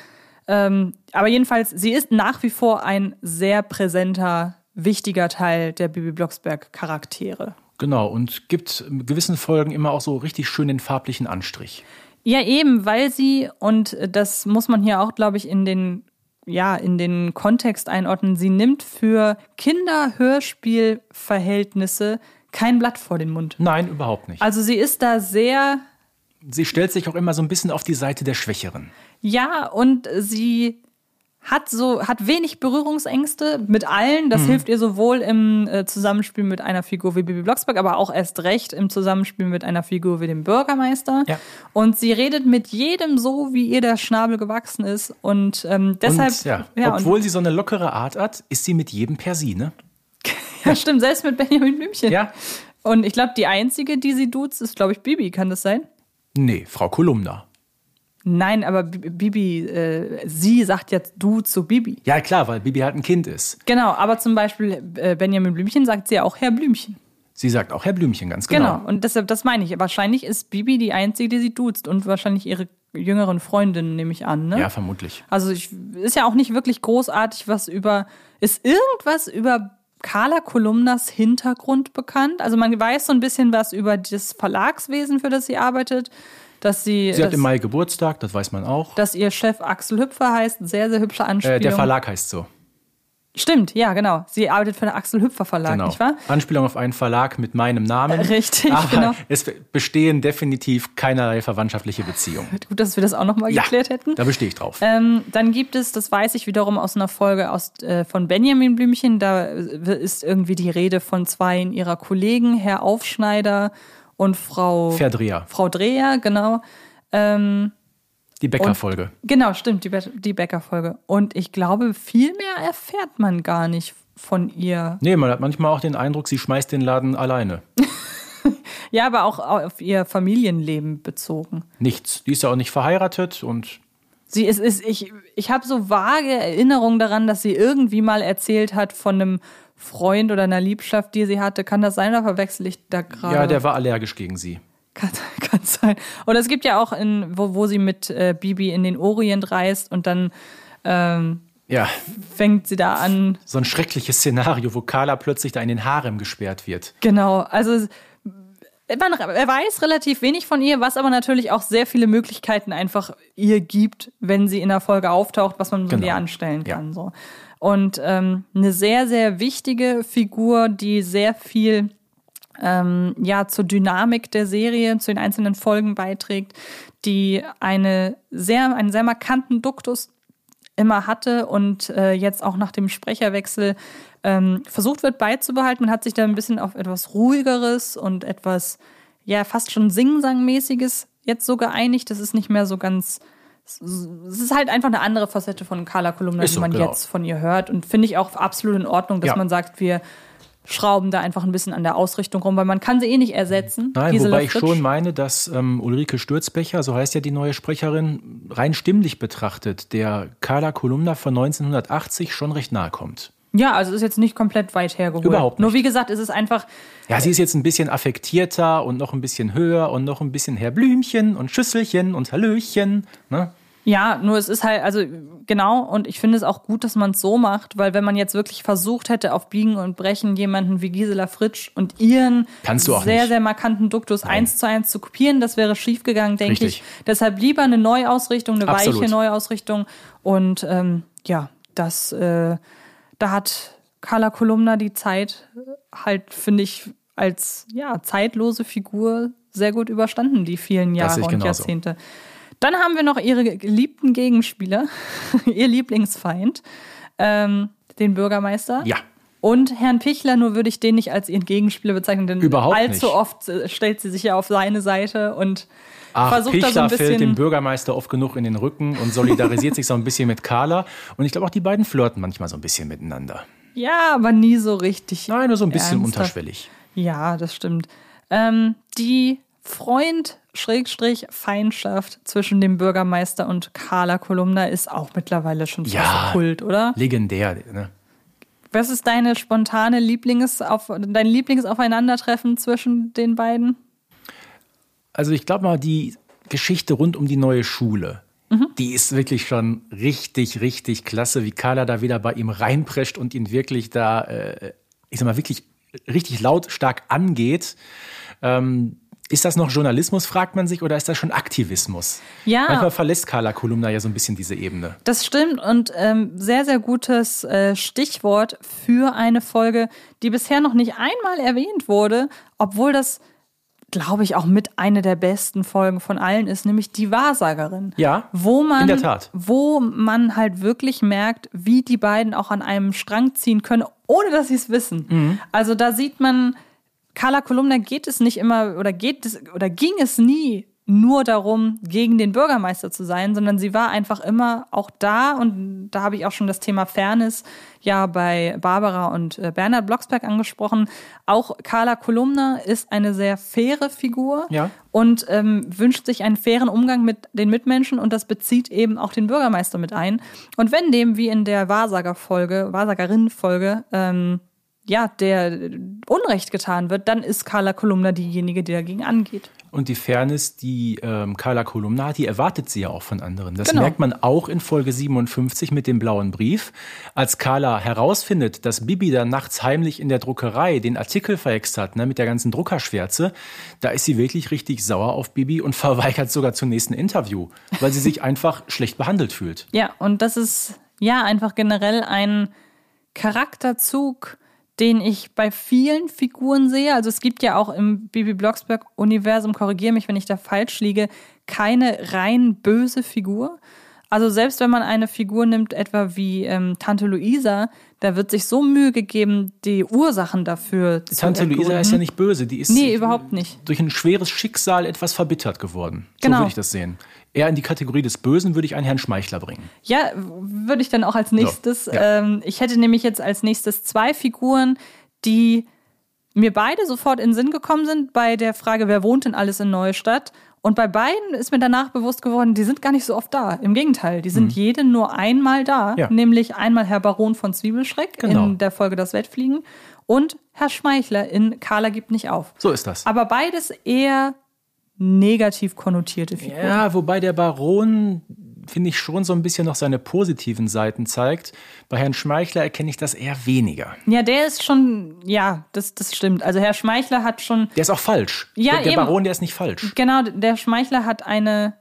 Ähm, aber jedenfalls, sie ist nach wie vor ein sehr präsenter, wichtiger Teil der Bibi Blocksberg-Charaktere. Genau, und gibt gewissen Folgen immer auch so richtig schön den farblichen Anstrich. Ja, eben, weil sie, und das muss man hier auch, glaube ich, in den, ja, in den Kontext einordnen, sie nimmt für Kinder-Hörspiel-Verhältnisse kein Blatt vor den Mund. Nein, überhaupt nicht. Also sie ist da sehr, Sie stellt sich auch immer so ein bisschen auf die Seite der Schwächeren. ja, und sie hat so, hat wenig Berührungsängste mit allen. Das hilft ihr sowohl im äh, Zusammenspiel mit einer Figur wie Bibi Blocksberg, aber auch erst recht im Zusammenspiel mit einer Figur wie dem Bürgermeister. Ja. Und sie redet mit jedem so, wie ihr der Schnabel gewachsen ist. Und ähm, deshalb, und, ja, ja, obwohl sie so eine lockere Art hat, ist sie mit jedem per Sie, ne? und, [LAUGHS] ja, stimmt, selbst mit Benjamin Blümchen. Ja? Und ich glaube, die einzige, die sie duzt, ist, glaube ich, Bibi. Kann das sein? Nee, Frau Kolumna. Nein, aber Bi- Bibi, äh, sie sagt jetzt du zu Bibi. Ja, klar, weil Bibi halt ein Kind ist. Genau, aber zum Beispiel äh, Benjamin Blümchen sagt sie ja auch Herr Blümchen. Sie sagt auch Herr Blümchen, ganz genau. Genau. Und deshalb, das meine ich. Wahrscheinlich ist Bibi die Einzige, die sie duzt und wahrscheinlich ihre jüngeren Freundinnen, nehme ich an. Ne? Ja, vermutlich. Also ich, ist ja auch nicht wirklich großartig was über. Ist irgendwas über Carla Kolumnas Hintergrund bekannt? Also man weiß so ein bisschen was über das Verlagswesen, für das sie arbeitet. Dass sie, Sie hat dass, im Mai Geburtstag, das weiß man auch. dass ihr Chef Axel Hüpfer heißt. Sehr, sehr hübsche Anspielung. Äh, der Verlag heißt so. Stimmt, ja, genau. Sie arbeitet für den Axel Hüpfer Verlag, Genau. nicht wahr? Anspielung auf einen Verlag mit meinem Namen. [LAUGHS] Richtig, Aber genau. es bestehen definitiv keinerlei verwandtschaftliche Beziehungen. [LAUGHS] Gut, dass wir das auch nochmal Ja, geklärt hätten. da bestehe ich drauf. Ähm, dann gibt es, das weiß ich wiederum aus einer Folge aus, äh, von Benjamin Blümchen, da äh, ist irgendwie die Rede von zwei ihrer Kollegen, Herr Aufschneider und Frau, Verdreher, Frau Dreher, genau. Ähm, die Bäckerfolge. genau, stimmt, die, Be die Bäckerfolge. Und ich glaube, viel mehr erfährt man gar nicht von ihr. Nee, man hat manchmal auch den Eindruck, sie schmeißt den Laden alleine. [LAUGHS] Ja, aber auch auf ihr Familienleben bezogen. Nichts. Die ist ja auch nicht verheiratet und Sie ist, ist ich, ich habe so vage Erinnerungen daran, dass sie irgendwie mal erzählt hat von einem Freund oder einer Liebschaft, die sie hatte. Kann das sein oder verwechsel ich da gerade? ja, der war allergisch gegen sie. kann, [LAUGHS] kann sein. Oder es gibt ja auch, in, wo, wo sie mit äh, Bibi in den Orient reist und dann ähm, Ja, fängt sie da an. so ein schreckliches Szenario, wo Carla plötzlich da in den Harem gesperrt wird. Genau, also man er weiß relativ wenig von ihr, was aber natürlich auch sehr viele Möglichkeiten einfach ihr gibt, wenn sie in der Folge auftaucht, was man mit Genau. ihr anstellen Ja. kann. So. Und ähm, eine sehr, sehr wichtige Figur, die sehr viel ähm, ja, zur Dynamik der Serie, zu den einzelnen Folgen beiträgt, die eine sehr, einen sehr markanten Duktus immer hatte und äh, jetzt auch nach dem Sprecherwechsel ähm, versucht wird beizubehalten. Man hat sich da ein bisschen auf etwas ruhigeres und etwas, ja, fast schon Singsangmäßiges jetzt so geeinigt. Das ist nicht mehr so ganz. Es ist halt einfach eine andere Facette von Carla Kolumna, Ist die so, man genau. jetzt von ihr hört. Und finde ich auch absolut in Ordnung, dass Ja. man sagt, wir schrauben da einfach ein bisschen an der Ausrichtung rum, weil man kann sie eh nicht ersetzen. Nein, Gisela wobei ich Fritsch. schon meine, dass ähm, Ulrike Sturzbecher, so heißt ja die neue Sprecherin, rein stimmlich betrachtet, der Carla Kolumna von 1980 schon recht nahe kommt. Ja, also ist jetzt nicht komplett weit hergeholt. Überhaupt nicht. Nur wie gesagt, es ist einfach, Ja, sie ist jetzt ein bisschen affektierter und noch ein bisschen höher und noch ein bisschen Herr Blümchen und Schüsselchen und Hallöchen. Ne? Ja, nur es ist halt, also genau, und ich finde es auch gut, dass man es so macht, weil wenn man jetzt wirklich versucht hätte, auf Biegen und Brechen jemanden wie Gisela Fritsch und ihren Kannst du auch sehr, nicht. sehr markanten Duktus eins zu eins zu kopieren, das wäre schiefgegangen, denke Richtig. ich. Deshalb lieber eine Neuausrichtung, eine Absolut. weiche Neuausrichtung. Und ähm, ja, das, äh, da hat Carla Kolumna die Zeit halt, finde ich, als ja, zeitlose Figur sehr gut überstanden, die vielen Jahre und genauso. Jahrzehnte. Dann haben wir noch ihre geliebten Gegenspieler, [LAUGHS] ihr Lieblingsfeind, ähm, den Bürgermeister. Ja. Und Herrn Pichler, nur würde ich den nicht als ihren Gegenspieler bezeichnen, denn Überhaupt allzu nicht. oft äh, stellt sie sich ja auf seine Seite und Ach, versucht Pichler da so ein fällt dem bisschen. Bürgermeister oft genug in den Rücken und solidarisiert sich so ein bisschen mit Carla. Und ich glaube auch, die beiden flirten manchmal so ein bisschen miteinander. Ja, aber nie so richtig. Nein, nur so ein bisschen ernsthaft. unterschwellig. Ja, das stimmt. Ähm, die Freund Schrägstrich Feindschaft zwischen dem Bürgermeister und Carla Kolumna ist auch mittlerweile schon Ja. Kult, oder? Legendär. Ne? Was ist deine spontane Lieblings auf, dein Lieblingsaufeinandertreffen zwischen den beiden? Also ich glaube mal, die Geschichte rund um die neue Schule, die ist wirklich schon richtig, richtig klasse, wie Carla da wieder bei ihm reinprescht und ihn wirklich da, äh, ich sag mal, wirklich richtig lautstark angeht. Ähm, ist das noch Journalismus, fragt man sich, oder ist das schon Aktivismus? Ja. Manchmal verlässt Carla Kolumna ja so ein bisschen diese Ebene. Das stimmt und ähm, sehr, sehr gutes äh, Stichwort für eine Folge, die bisher noch nicht einmal erwähnt wurde, obwohl das, glaube ich, auch mit eine der besten Folgen von allen ist, nämlich die Wahrsagerin. Ja, wo man, in der Tat. Wo man halt wirklich merkt, wie die beiden auch an einem Strang ziehen können, ohne dass sie es wissen. Mhm. Also da sieht man, Carla Kolumna geht es nicht immer oder geht es oder ging es nie nur darum, gegen den Bürgermeister zu sein, sondern sie war einfach immer auch da und da habe ich auch schon das Thema Fairness ja bei Barbara und äh, Bernhard Blocksberg angesprochen. Auch Carla Kolumna ist eine sehr faire Figur Ja. und ähm, wünscht sich einen fairen Umgang mit den Mitmenschen und das bezieht eben auch den Bürgermeister mit ein. Und wenn dem, wie in der Wahrsagerfolge, Wahrsagerinnenfolge, ähm, ja, der Unrecht getan wird, dann ist Carla Kolumna diejenige, die dagegen angeht. Und die Fairness, die ähm, Carla Kolumna hat, die erwartet sie ja auch von anderen. Das Genau. merkt man auch in Folge 57 mit dem blauen Brief. Als Carla herausfindet, dass Bibi da nachts heimlich in der Druckerei den Artikel verhext hat, ne, mit der ganzen Druckerschwärze, da ist sie wirklich richtig sauer auf Bibi und [LAUGHS] verweigert sogar zum nächsten Interview, weil sie sich [LAUGHS] einfach schlecht behandelt fühlt. Ja, und das ist ja einfach generell ein Charakterzug, den ich bei vielen Figuren sehe. Also es gibt ja auch im Bibi Blocksberg-Universum, korrigiere mich, wenn ich da falsch liege, keine rein böse Figur. Also selbst wenn man eine Figur nimmt, etwa wie ähm, Tante Luisa, da wird sich so Mühe gegeben, die Ursachen dafür zu Tante Luisa ist ja nicht böse, die ist Nee, überhaupt nicht. durch ein schweres Schicksal etwas verbittert geworden. So Genau. würde ich das sehen. Eher in die Kategorie des Bösen würde ich einen Herrn Schmeichler bringen. Ja, würde ich dann auch als nächstes. ja. Ähm, ich hätte nämlich jetzt als nächstes zwei Figuren, die mir beide sofort in den Sinn gekommen sind bei der Frage, wer wohnt denn alles in Neustadt? Und bei beiden ist mir danach bewusst geworden, die sind gar nicht so oft da. Im Gegenteil, die sind jede nur einmal da. Mhm. Ja. Nämlich einmal Herr Baron von Zwiebelschreck Genau. in der Folge Das Wettfliegen und Herr Schmeichler in Carla gibt nicht auf. So ist das. Aber beides eher negativ konnotierte Figuren. Ja, wobei der Baron, finde ich, schon so ein bisschen noch seine positiven Seiten zeigt. Bei Herrn Schmeichler erkenne ich das eher weniger. Ja, der ist schon, ja, das, das stimmt. Also Herr Schmeichler hat schon, Der ist auch falsch. Ja, der, der. Baron, der ist nicht falsch. genau, der Schmeichler hat eine,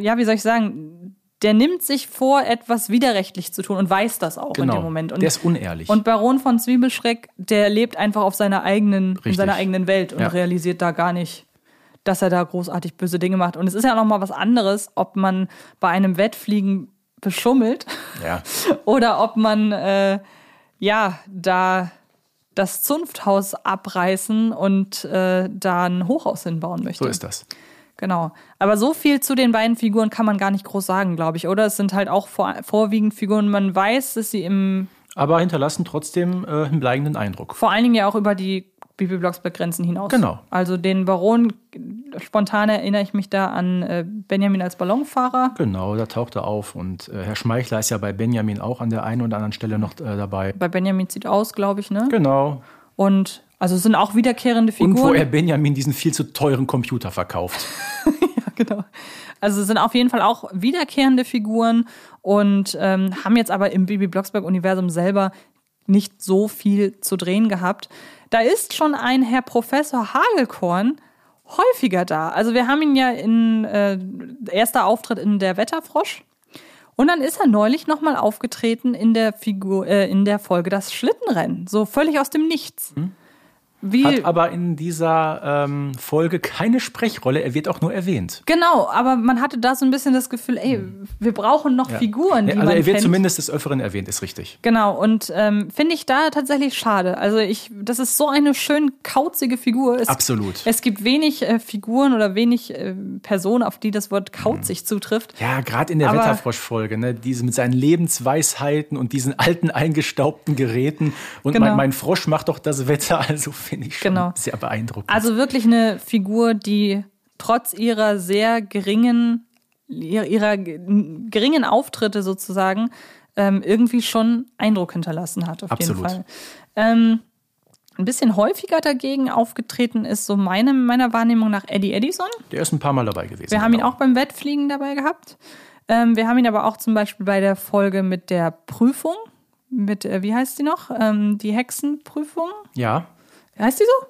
ja, wie soll ich sagen, der nimmt sich vor, etwas widerrechtlich zu tun und weiß das auch in dem Moment. Und, Genau. der ist unehrlich. und Baron von Zwiebelschreck, der lebt einfach auf seiner eigenen, in seiner eigenen Welt und Ja. realisiert da gar nicht, dass er da großartig böse Dinge macht. Und es ist ja noch mal was anderes, ob man bei einem Wettfliegen beschummelt ja. [LAUGHS] oder ob man äh, ja da das Zunfthaus abreißen und äh, da ein Hochhaus hinbauen möchte. So ist das. Genau. Aber so viel zu den beiden Figuren kann man gar nicht groß sagen, glaube ich, oder? Es sind halt auch vor, vorwiegend Figuren, man weiß, dass sie im, Aber hinterlassen trotzdem äh, einen bleibenden Eindruck. vor allen Dingen ja auch über die Bibi Blocksberg Grenzen hinaus. Genau. Also den Baron, spontan erinnere ich mich da an äh, Benjamin als Ballonfahrer. Genau, da taucht er auf. Und äh, Herr Schmeichler ist ja bei Benjamin auch an der einen oder anderen Stelle noch äh, dabei. Bei Benjamin sieht aus, glaube ich, ne? Genau. Und also es sind auch wiederkehrende Und Figuren. wo er Benjamin diesen viel zu teuren Computer verkauft. [LAUGHS] genau. Also es sind auf jeden Fall auch wiederkehrende Figuren und ähm, haben jetzt aber im Bibi Blocksberg-Universum selber nicht so viel zu drehen gehabt. Da ist schon ein Herr Professor Hagelkorn häufiger da. Also wir haben ihn ja in äh, erster Auftritt in der Wetterfrosch. Und dann ist er neulich nochmal aufgetreten in der Figur, äh, in der Folge Das Schlittenrennen. So völlig aus dem Nichts. Wie, Hat aber in dieser ähm, Folge keine Sprechrolle. Er wird auch nur erwähnt. Genau, aber man hatte da so ein bisschen das Gefühl, ey, wir brauchen noch Figuren, die also man er wird kennt. zumindest des Öfferen erwähnt, ist richtig. Genau, und ähm, finde ich da tatsächlich schade. Also ich, das ist so eine schön kauzige Figur. Es, Absolut. Es gibt wenig äh, Figuren oder wenig äh, Personen, auf die das Wort kauzig zutrifft. Ja, gerade in der Aber- Wetterfrosch-Folge, ne? diese mit seinen Lebensweisheiten und diesen alten eingestaubten Geräten. Und Genau. mein, mein Frosch macht doch das Wetter, also finde ich schon Genau. sehr beeindruckend. Also wirklich eine Figur, die trotz ihrer sehr geringen, ihrer, ihrer ge- geringen Auftritte sozusagen ähm, irgendwie schon Eindruck hinterlassen hat, auf Absolut. jeden Fall. Ähm, ein bisschen häufiger dagegen aufgetreten ist so meine, meiner Wahrnehmung nach Eddie Edison. Der ist ein paar Mal dabei gewesen. Wir haben ihn genau. auch beim Wettfliegen dabei gehabt. Ähm, wir haben ihn aber auch zum Beispiel bei der Folge mit der Prüfung, mit, äh, wie heißt die noch? Ähm, die Hexenprüfung. Ja, Heißt die so?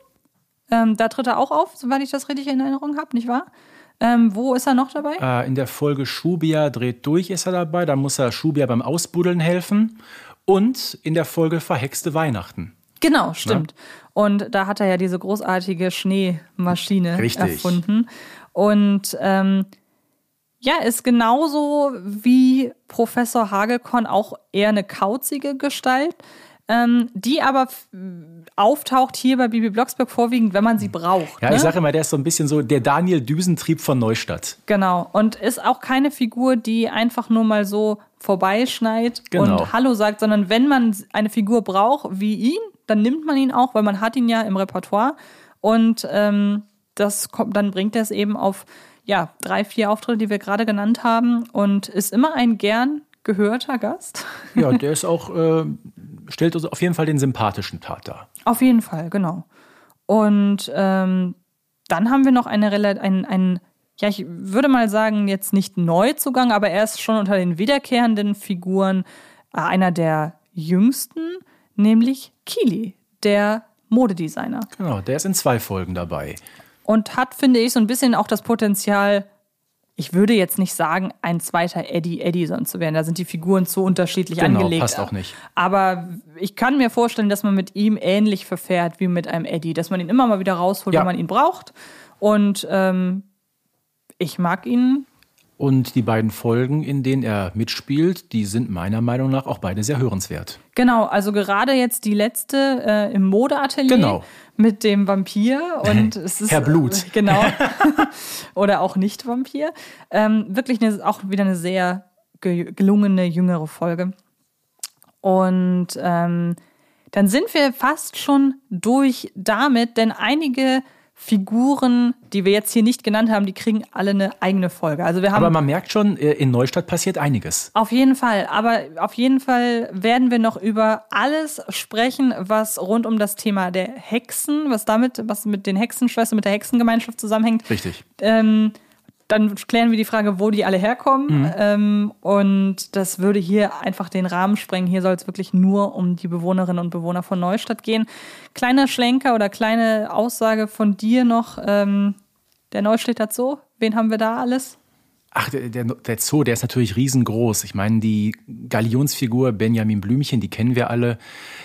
Ähm, da tritt er auch auf, soweit ich das richtig in Erinnerung habe, nicht wahr? Ähm, wo ist er noch dabei? äh, in der Folge Schubia dreht durch ist er dabei. Da muss er Schubia beim Ausbuddeln helfen. Und in der Folge Verhexte Weihnachten. Genau, stimmt. Und da hat er ja diese großartige Schneemaschine Richtig. erfunden. Und ähm, ja, ist genauso wie Professor Hagelkorn auch eher eine kauzige Gestalt, ähm, die aber auftaucht hier bei Bibi Blocksberg vorwiegend, wenn man sie braucht. Ja, ne? ich sage immer, der ist so ein bisschen so der Daniel Düsentrieb von Neustadt. Genau. Und ist auch keine Figur, die einfach nur mal so vorbeischneit Genau. und Hallo sagt, sondern wenn man eine Figur braucht wie ihn, dann nimmt man ihn auch, weil man hat ihn ja im Repertoire. Und ähm, das kommt, dann bringt er es eben auf ja, drei, vier Auftritte, die wir gerade genannt haben und ist immer ein gern gehörter Gast. Ja, [LAUGHS] der ist auch, äh, stellt also auf jeden Fall den sympathischen Part dar. Auf jeden Fall, genau. Und ähm, dann haben wir noch eine ein, ein, ja, ich würde mal sagen, jetzt nicht Neuzugang, aber er ist schon unter den wiederkehrenden Figuren äh, einer der jüngsten, nämlich Kili, der Modedesigner. Genau, der ist in zwei Folgen dabei. Und hat, finde ich, so ein bisschen auch das Potenzial, ich würde jetzt nicht sagen, ein zweiter Eddie Eddison zu werden. Da sind die Figuren zu unterschiedlich genau, angelegt. Passt auch nicht. Aber ich kann mir vorstellen, dass man mit ihm ähnlich verfährt wie mit einem Eddie, dass man ihn immer mal wieder rausholt, ja. wenn man ihn braucht. Und ähm, ich mag ihn und die beiden Folgen, in denen er mitspielt, die sind meiner Meinung nach auch beide sehr hörenswert. Genau, also gerade jetzt die letzte äh, im Modeatelier genau. mit dem Vampir und [LAUGHS] es ist Herr Blut. Äh, genau. [LAUGHS] [LAUGHS] Oder auch nicht Vampir. Ähm, wirklich eine, auch wieder eine sehr gelungene jüngere Folge. Und ähm, dann sind wir fast schon durch damit, denn einige Figuren, die wir jetzt hier nicht genannt haben, die kriegen alle eine eigene Folge. Also wir haben aber man merkt schon, äh, in Neustadt passiert einiges. Auf jeden Fall. Aber auf jeden Fall werden wir noch über alles sprechen, was rund um das Thema der Hexen, was damit, was mit den Hexenschwestern, mit der Hexengemeinschaft zusammenhängt. Richtig. Ähm, dann klären wir die Frage, wo die alle herkommen. Mhm. Ähm, und das würde hier einfach den Rahmen sprengen. Hier soll es wirklich nur um die Bewohnerinnen und Bewohner von Neustadt gehen. Kleiner Schlenker oder kleine Aussage von dir noch. Ähm, der Neustädter Zoo, wen haben wir da alles? Ach, der, der, der, Zoo, der ist natürlich riesengroß. Ich meine, die Galionsfigur Benjamin Blümchen, die kennen wir alle.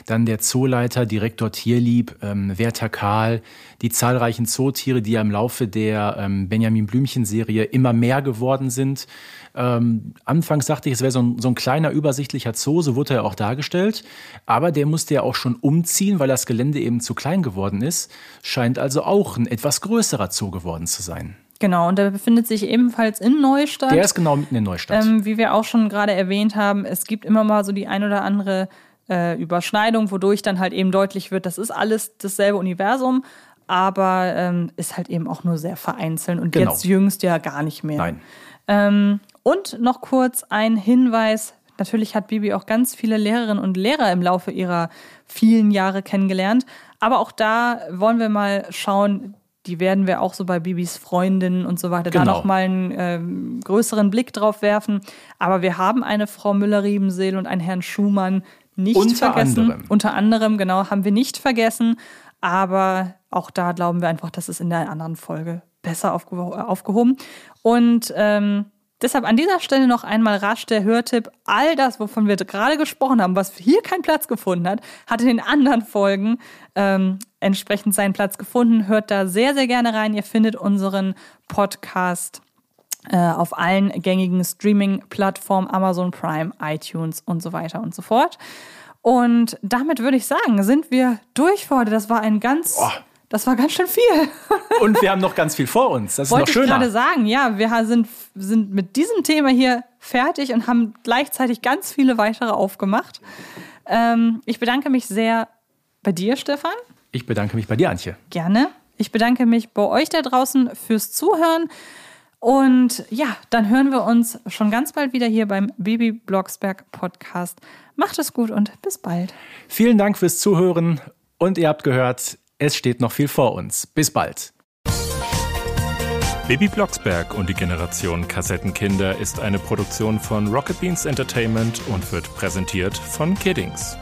Dann der Zooleiter, Direktor Tierlieb, ähm, Werther Karl, die zahlreichen Zootiere, die ja im Laufe der ähm, Benjamin Blümchen-Serie immer mehr geworden sind. Ähm, anfangs dachte ich, es wäre so so ein kleiner, übersichtlicher Zoo, so wurde er auch dargestellt. Aber der musste ja auch schon umziehen, weil das Gelände eben zu klein geworden ist. Scheint also auch ein etwas größerer Zoo geworden zu sein. Genau, und der befindet sich ebenfalls in Neustadt. Der ist genau mitten in Neustadt. Ähm, wie wir auch schon gerade erwähnt haben, es gibt immer mal so die ein oder andere äh, Überschneidung, wodurch dann halt eben deutlich wird, das ist alles dasselbe Universum, aber ähm, ist halt eben auch nur sehr vereinzelt und genau. jetzt jüngst ja gar nicht mehr. Nein. Ähm, und noch kurz ein Hinweis. Natürlich hat Bibi auch ganz viele Lehrerinnen und Lehrer im Laufe ihrer vielen Jahre kennengelernt. Aber auch da wollen wir mal schauen, die werden wir auch so bei Bibis Freundinnen und so weiter genau. da nochmal einen ähm, größeren Blick drauf werfen. Aber wir haben eine Frau Müller-Riebenseel und einen Herrn Schumann nicht Unter vergessen. Anderem. Unter anderem, genau, haben wir nicht vergessen. Aber auch da glauben wir einfach, das ist in der anderen Folge besser aufgeh aufgehoben. Und ähm, Deshalb an dieser Stelle noch einmal rasch der Hörtipp. All das, wovon wir gerade gesprochen haben, was hier keinen Platz gefunden hat, hat in den anderen Folgen ähm, entsprechend seinen Platz gefunden. Hört da sehr, sehr gerne rein. Ihr findet unseren Podcast äh, auf allen gängigen Streaming-Plattformen, Amazon Prime, iTunes und so weiter und so fort. Und damit würde ich sagen, sind wir durch für heute. Das war ein ganz... Oh das war ganz schön viel. [LAUGHS] Und wir haben noch ganz viel vor uns. Das ist Wollte noch schöner. ich gerade sagen, ja, wir sind, sind mit diesem Thema hier fertig und haben gleichzeitig ganz viele weitere aufgemacht. Ähm, ich bedanke mich sehr bei dir, Stefan. Ich bedanke mich bei dir, Antje. Gerne. Ich bedanke mich bei euch da draußen fürs Zuhören. Und ja, dann hören wir uns schon ganz bald wieder hier beim Baby Blocksberg Podcast. Macht es gut und bis bald. Vielen Dank fürs Zuhören und ihr habt gehört, es steht noch viel vor uns. Bis bald. Baby Blocksberg und die Generation Kassettenkinder ist eine Produktion von Rocket Beans Entertainment und wird präsentiert von Kiddings.